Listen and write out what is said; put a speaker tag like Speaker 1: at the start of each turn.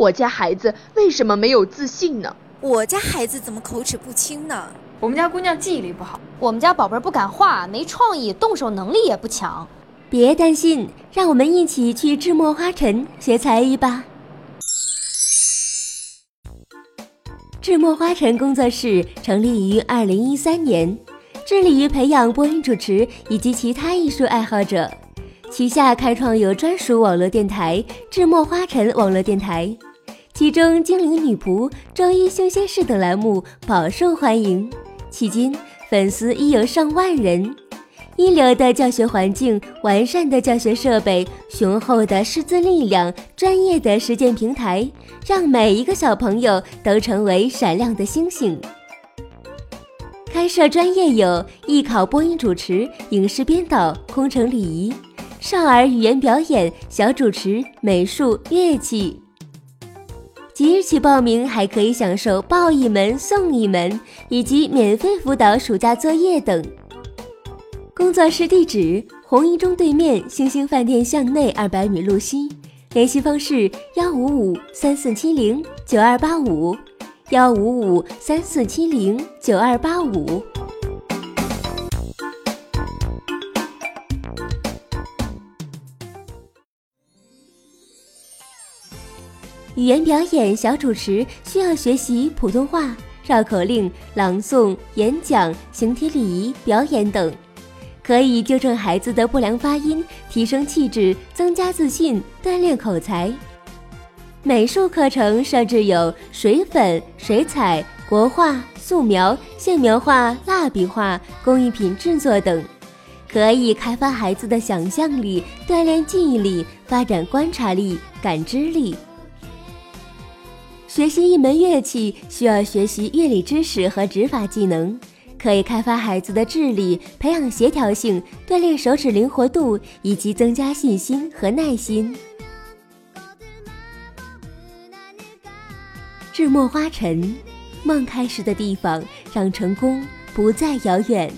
Speaker 1: 我家孩子为什么没有自信呢？
Speaker 2: 我家孩子怎么口齿不清呢？
Speaker 3: 我们家姑娘记忆力不好，
Speaker 4: 我们家宝贝儿不敢画，没创意，动手能力也不强。
Speaker 5: 别担心，让我们一起去智墨花城学才艺吧。智墨花城工作室成立于二零一三年，致力于培养播音主持以及其他艺术爱好者。旗下开创有专属网络电台“智墨花城网络电台”，其中《精灵女仆》《周一新鲜事》等栏目饱受欢迎，迄今粉丝已有上万人。一流的教学环境、完善的教学设备、雄厚的师资力量、专业的实践平台，让每一个小朋友都成为闪亮的星星。开设专业有艺考播音主持、影视编导、空乘礼仪、少儿语言表演、小主持、美术、乐器。即日起报名还可以享受报一门送一门，以及免费辅导暑假作业等。工作室地址：红一中对面星星饭店巷内二百米路西。联系方式：幺五五三四七零九二八五，幺五五三四七零九二八五。语言表演小主持需要学习普通话、绕口令、朗诵、演讲、形体礼仪、表演等。可以纠正孩子的不良发音，提升气质，增加自信，锻炼口才。美术课程设置有水粉、水彩、国画、素描、线描画、蜡笔画、工艺品制作等，可以开发孩子的想象力，锻炼记忆力，发展观察力、感知力。学习一门乐器需要学习乐理知识和指法技能。可以开发孩子的智力，培养协调性，锻炼手指灵活度，以及增加信心和耐心。智墨花尘，梦开始的地方，让成功不再遥远。